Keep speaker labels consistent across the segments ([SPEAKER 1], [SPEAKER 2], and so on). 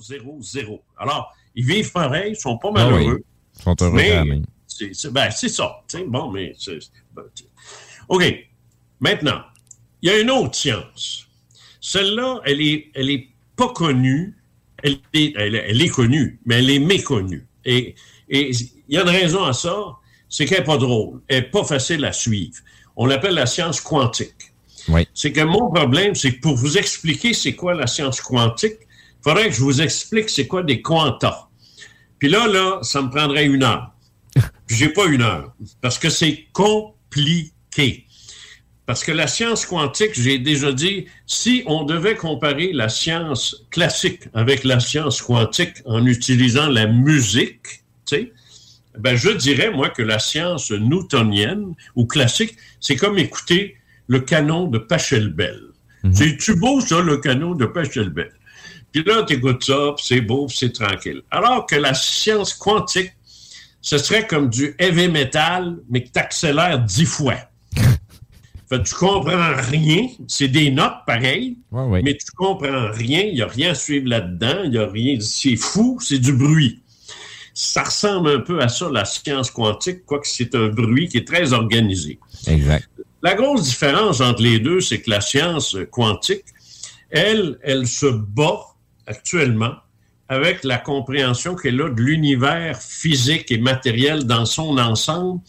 [SPEAKER 1] 0, 0. Alors, ils vivent pareil, ils sont pas
[SPEAKER 2] Ah
[SPEAKER 1] malheureux.
[SPEAKER 2] Ils sont heureux
[SPEAKER 1] Mais c'est ben, ça. Bon, mais. ben, OK. Maintenant, il y a une autre science. Celle-là, elle est, elle est pas connue. Elle est, elle, est- elle est connue, mais elle est méconnue. Et et il y a une raison à ça, c'est qu'elle n'est pas drôle. Elle n'est pas facile à suivre. On l'appelle la science quantique.
[SPEAKER 2] Oui.
[SPEAKER 1] C'est que mon problème, c'est que pour vous expliquer c'est quoi la science quantique, faudrait que je vous explique c'est quoi des quantas. Puis là, là, ça me prendrait une heure. Puis j'ai pas une heure, parce que c'est compliqué. Parce que la science quantique, j'ai déjà dit, si on devait comparer la science classique avec la science quantique en utilisant la musique, tu sais, ben je dirais, moi, que la science newtonienne ou classique, c'est comme écouter le canon de Pachelbel. C'est-tu beau, ça, le canon de Pachelbel? Puis là, tu écoutes ça, puis c'est beau, puis c'est tranquille. Alors que la science quantique, ce serait comme du heavy metal, mais que tu accélères dix fois. Fait tu comprends rien. C'est des notes pareilles,
[SPEAKER 2] Ouais, ouais.
[SPEAKER 1] mais tu comprends rien. Il n'y a rien à suivre là-dedans. Il y a rien. C'est fou, c'est du bruit. Ça ressemble un peu à ça, la science quantique, quoique c'est un bruit qui est très organisé.
[SPEAKER 2] Exact.
[SPEAKER 1] La grosse différence entre les deux, c'est que la science quantique, elle, elle se bat actuellement avec la compréhension qu'elle a de l'univers physique et matériel dans son ensemble,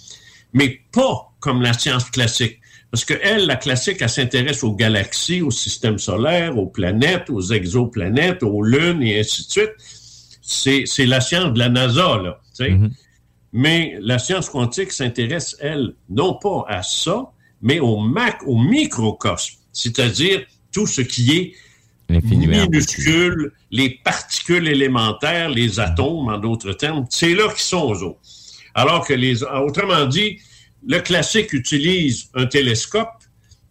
[SPEAKER 1] mais pas comme la science classique. Parce que elle, la classique, elle s'intéresse aux galaxies, au système solaire, aux planètes, aux exoplanètes, aux lunes et ainsi de suite. C'est, c'est la science de la NASA, là. sais. Mais la science quantique s'intéresse, elle, non pas à ça, mais au mac, au microcosme, c'est-à-dire tout ce qui est
[SPEAKER 2] L'infiniment.
[SPEAKER 1] minuscule, les particules élémentaires, les atomes, en d'autres termes, c'est là qu'ils sont aux autres. Alors que les, autrement dit, le classique utilise un télescope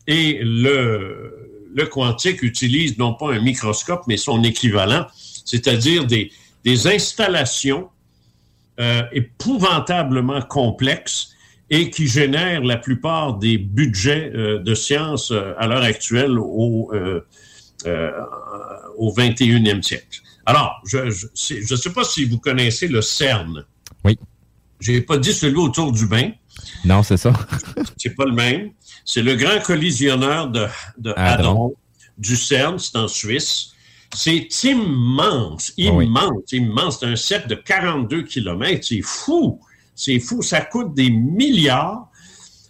[SPEAKER 1] et le, le quantique utilise non pas un microscope, mais son équivalent, c'est-à-dire des, des installations euh, épouvantablement complexes et qui génèrent la plupart des budgets euh, de sciences euh, à l'heure actuelle au, euh, au 21e siècle. Alors, je ne je, je sais pas si vous connaissez le CERN.
[SPEAKER 2] Oui.
[SPEAKER 1] J'ai pas dit celui autour du bain.
[SPEAKER 2] Non, c'est ça.
[SPEAKER 1] C'est pas le même. C'est le grand collisionneur de, de
[SPEAKER 2] Hadron.
[SPEAKER 1] Du CERN, c'est en Suisse. C'est immense,
[SPEAKER 2] Ah oui.
[SPEAKER 1] immense, immense. C'est un cercle de 42 kilomètres. C'est fou. C'est fou. Ça coûte des milliards.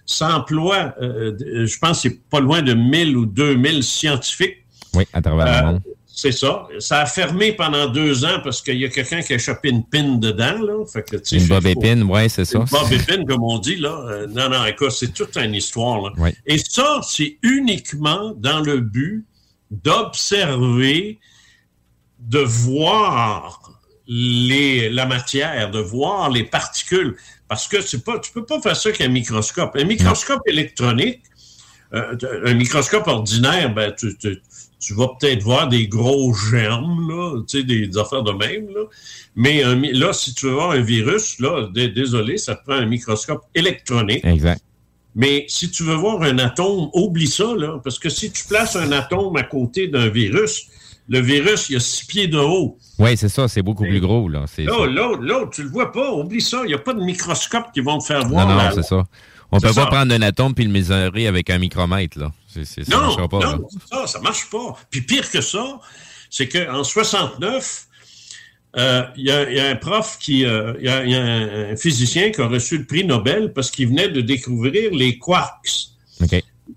[SPEAKER 1] Ça emploie, euh, euh, je pense, c'est pas loin de 1000 ou 2000 scientifiques.
[SPEAKER 2] Oui, à travers
[SPEAKER 1] Euh,
[SPEAKER 2] le monde.
[SPEAKER 1] C'est ça. Ça a fermé pendant deux ans parce qu'il y a quelqu'un qui a chopé une pine dedans. Là. Fait que, tu sais,
[SPEAKER 2] Une bob épine, ouais, c'est ça.
[SPEAKER 1] une Bob Épine, comme on dit, là. Euh, non, non, écoute, c'est toute une histoire, là.
[SPEAKER 2] Oui.
[SPEAKER 1] Et ça, c'est uniquement dans le but d'observer, de voir les, la matière, de voir les particules. Parce que c'est pas, tu peux pas faire ça qu'un microscope. Un microscope électronique, euh, un microscope ordinaire, ben, tu, tu- tu vas peut-être voir des gros germes, là, tu sais, des, des affaires de même, là. Mais un là, si tu veux voir un virus, là, dé- désolé, ça te prend un microscope électronique.
[SPEAKER 2] Exact.
[SPEAKER 1] Mais si tu veux voir un atome, oublie ça, là, parce que si tu places un atome à côté d'un virus, le virus, il a six pieds de haut.
[SPEAKER 2] Oui, c'est ça, c'est beaucoup plus gros, là.
[SPEAKER 1] Là, là, là, tu le vois pas, oublie ça. Il n'y a pas de microscope qui vont te faire
[SPEAKER 2] Non,
[SPEAKER 1] voir.
[SPEAKER 2] non,
[SPEAKER 1] la-
[SPEAKER 2] c'est ça. On peut pas prendre un atome puis le mesurer avec un micromètre, là. Ça
[SPEAKER 1] Non,
[SPEAKER 2] marchera pas. là.
[SPEAKER 1] non, ça, ça marche pas. Puis pire que ça, c'est qu'en 69, euh, il y, a- y a un prof qui, euh, il y, a- il y a un, physicien qui a reçu le prix Nobel parce qu'il venait de découvrir les quarks.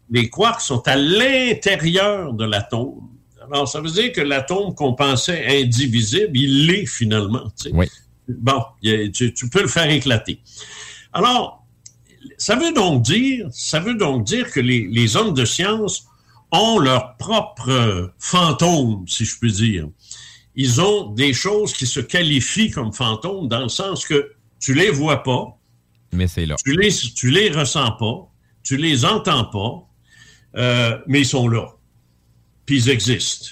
[SPEAKER 1] Les quarks sont à l'intérieur de l'atome. Alors, ça veut dire que l'atome qu'on pensait indivisible, il l'est finalement. tu sais.
[SPEAKER 2] Oui.
[SPEAKER 1] Bon, a- tu, tu peux le faire éclater. Alors, ça veut donc dire, ça veut donc dire que les, les hommes de science ont leur propre fantôme, si je puis dire. Ils ont des choses qui se qualifient comme fantômes dans le sens que tu les vois pas,
[SPEAKER 2] Mais c'est là.
[SPEAKER 1] tu les, tu les ressens pas, tu les entends pas, euh, mais ils sont là. Puis ils existent.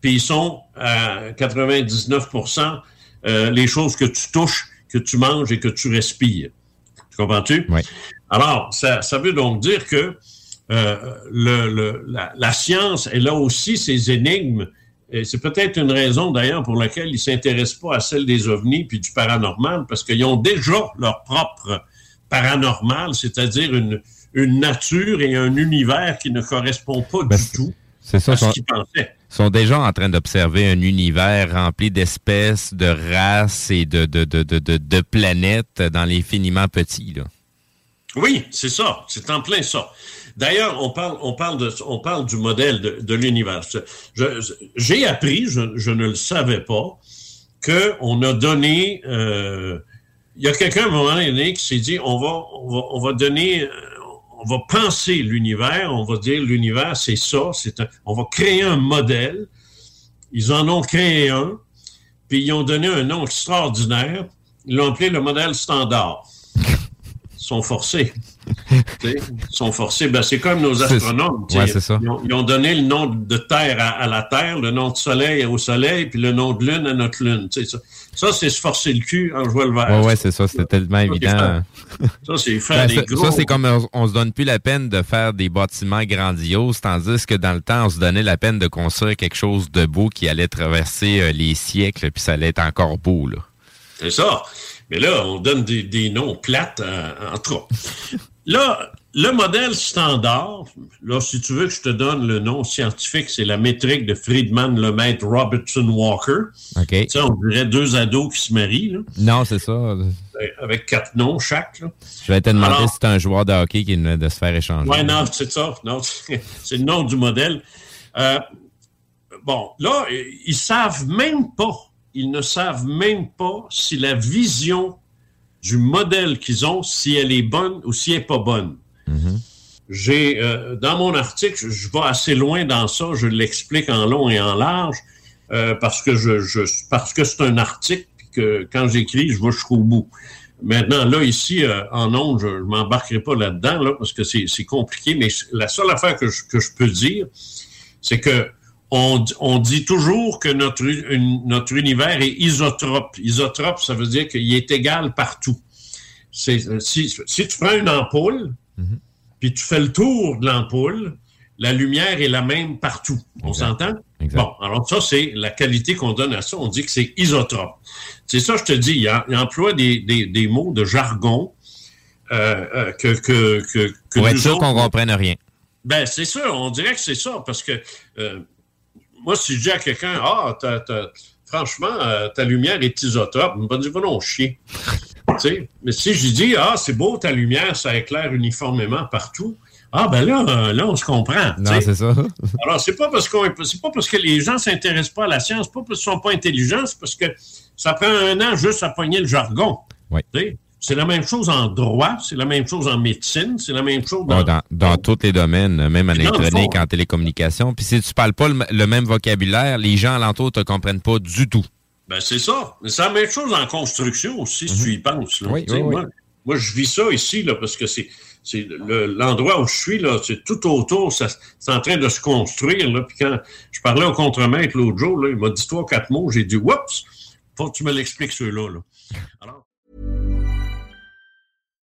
[SPEAKER 1] Puis ils sont à 99% euh, les choses que tu touches, que tu manges et que tu respires. Tu comprends-tu?
[SPEAKER 2] Oui.
[SPEAKER 1] Alors, ça, ça veut donc dire que euh, le, le- la, la science, elle a aussi ses énigmes. Et c'est peut-être une raison d'ailleurs pour laquelle ils ne s'intéressent pas à celle des ovnis puis du paranormal, parce qu'ils ont déjà leur propre paranormal, c'est-à-dire une, une nature et un univers qui ne correspond pas
[SPEAKER 2] Ben,
[SPEAKER 1] du tout
[SPEAKER 2] C'est ça.
[SPEAKER 1] à ce qu'ils pensaient.
[SPEAKER 2] Sont déjà en train d'observer un univers rempli d'espèces, de races et de, de, de, de, de, planètes dans l'infiniment petit. Là.
[SPEAKER 1] Oui, c'est ça. C'est en plein ça. D'ailleurs, on parle, on parle de, on parle du modèle de, de l'univers. J'ai appris, je, je ne le savais pas, que on a donné. euh, il y a quelqu'un à un moment donné qui s'est dit, on va, on va, on va donner, euh, on va penser l'univers, on va dire l'univers, c'est ça, on va créer un modèle. Ils en ont créé un, puis ils ont donné un nom extraordinaire. Ils l'ont appelé le modèle standard. Sont forcés. Sont forcés. Ben, c'est comme nos astronomes.
[SPEAKER 2] ouais, ça.
[SPEAKER 1] Ils, ont, ils ont donné le nom de Terre à, à la Terre, le nom de Soleil au Soleil, puis le nom de Lune à notre Lune. Ça, ça c'est se forcer le cul en jouant le verre.
[SPEAKER 2] Ouais, ouais, c'est ça. C'était tellement
[SPEAKER 1] Ça,
[SPEAKER 2] évident.
[SPEAKER 1] Ça, c'est faire
[SPEAKER 2] Ben,
[SPEAKER 1] des gros...
[SPEAKER 2] ça, c'est comme on, on se donne plus la peine de faire des bâtiments grandioses, tandis que dans le temps, on se donnait la peine de construire quelque chose de beau qui allait traverser euh, les siècles, puis ça allait être encore beau. Là.
[SPEAKER 1] C'est ça. Mais là, on donne des, des noms plates euh, en trop. Là, le modèle standard, là, si tu veux que je te donne le nom scientifique, c'est la métrique de Friedman, Lemaitre, Robertson, Walker.
[SPEAKER 2] OK?
[SPEAKER 1] Tu sais, on dirait deux ados qui se marient, là,
[SPEAKER 2] Non, c'est ça.
[SPEAKER 1] avec quatre noms chaque. Là.
[SPEAKER 2] Je vais te demander
[SPEAKER 1] Alors-
[SPEAKER 2] si c'est un joueur de hockey qui venait de se faire échanger.
[SPEAKER 1] Ouais, non, c'est ça. Non, c'est le nom du modèle. Euh, bon, là, ils savent même pas, ils ne savent même pas si la vision du modèle qu'ils ont, si elle est bonne ou si elle n'est pas bonne.
[SPEAKER 2] Mhm.
[SPEAKER 1] J'ai, euh, dans mon article, je, je vais assez loin dans ça, je l'explique en long et en large, euh, parce que je, je parce que c'est un article, puis que quand j'écris, je vais jusqu'au bout. Maintenant, là, ici, euh, en ondes, je ne m'embarquerai pas là-dedans, là, parce que c'est c'est compliqué, mais la seule affaire que je, que je peux dire, c'est que on, dit toujours que notre, une- notre univers est isotrope. Isotrope, ça veut dire qu'il est égal partout. C'est- euh, Si, si tu prends une ampoule,
[SPEAKER 2] Mhm.
[SPEAKER 1] puis tu fais le tour de l'ampoule, la lumière est la même partout. On
[SPEAKER 2] Exact.
[SPEAKER 1] s'entend?
[SPEAKER 2] Exact.
[SPEAKER 1] Bon, alors ça, c'est la qualité qu'on donne à ça. On dit que c'est isotrope. C'est ça, je te dis, il, a- il emploie des, des- des mots de jargon euh, euh, que, que, que, que
[SPEAKER 2] Pour être sûr
[SPEAKER 1] autres-
[SPEAKER 2] qu'on comprenne rien.
[SPEAKER 1] ben, c'est sûr, on dirait que c'est ça, parce que euh, moi, si je dis à quelqu'un, ah, t'as- t'as- franchement, euh, ta lumière est isotrope, il me va dire, va non, chier. Mais si je dis, ah, c'est beau, ta lumière, ça éclaire uniformément partout, ah, ben là, là, on se comprend.
[SPEAKER 2] Non, c'est ça.
[SPEAKER 1] Alors, c'est pas parce qu'on c'est pas parce que les gens s'intéressent pas à la science, pas parce qu'ils sont pas intelligents, c'est parce que ça prend un an juste à pogner le jargon.
[SPEAKER 2] Oui.
[SPEAKER 1] C'est la même chose en droit, c'est la même chose en médecine, c'est la même chose dans,
[SPEAKER 2] dans, dans tous les domaines, même en électronique, en télécommunication. Puis si tu parles pas le, le même vocabulaire, les gens alentour te comprennent pas du tout.
[SPEAKER 1] Ben, c'est ça. C'est la même chose en construction aussi, si tu y penses. là.
[SPEAKER 2] Mhm. Oui,
[SPEAKER 1] sais,
[SPEAKER 2] oui, oui.
[SPEAKER 1] moi, moi, je vis ça ici, là, parce que c'est c'est le- l'endroit où je suis, là, c'est tout autour, c'est en train de se construire. Là. Puis quand je parlais au contremaître l'autre jour, là, il m'a dit trois, quatre mots, j'ai dit Oups, faut que tu me l'expliques ceux-là. Là. Alors,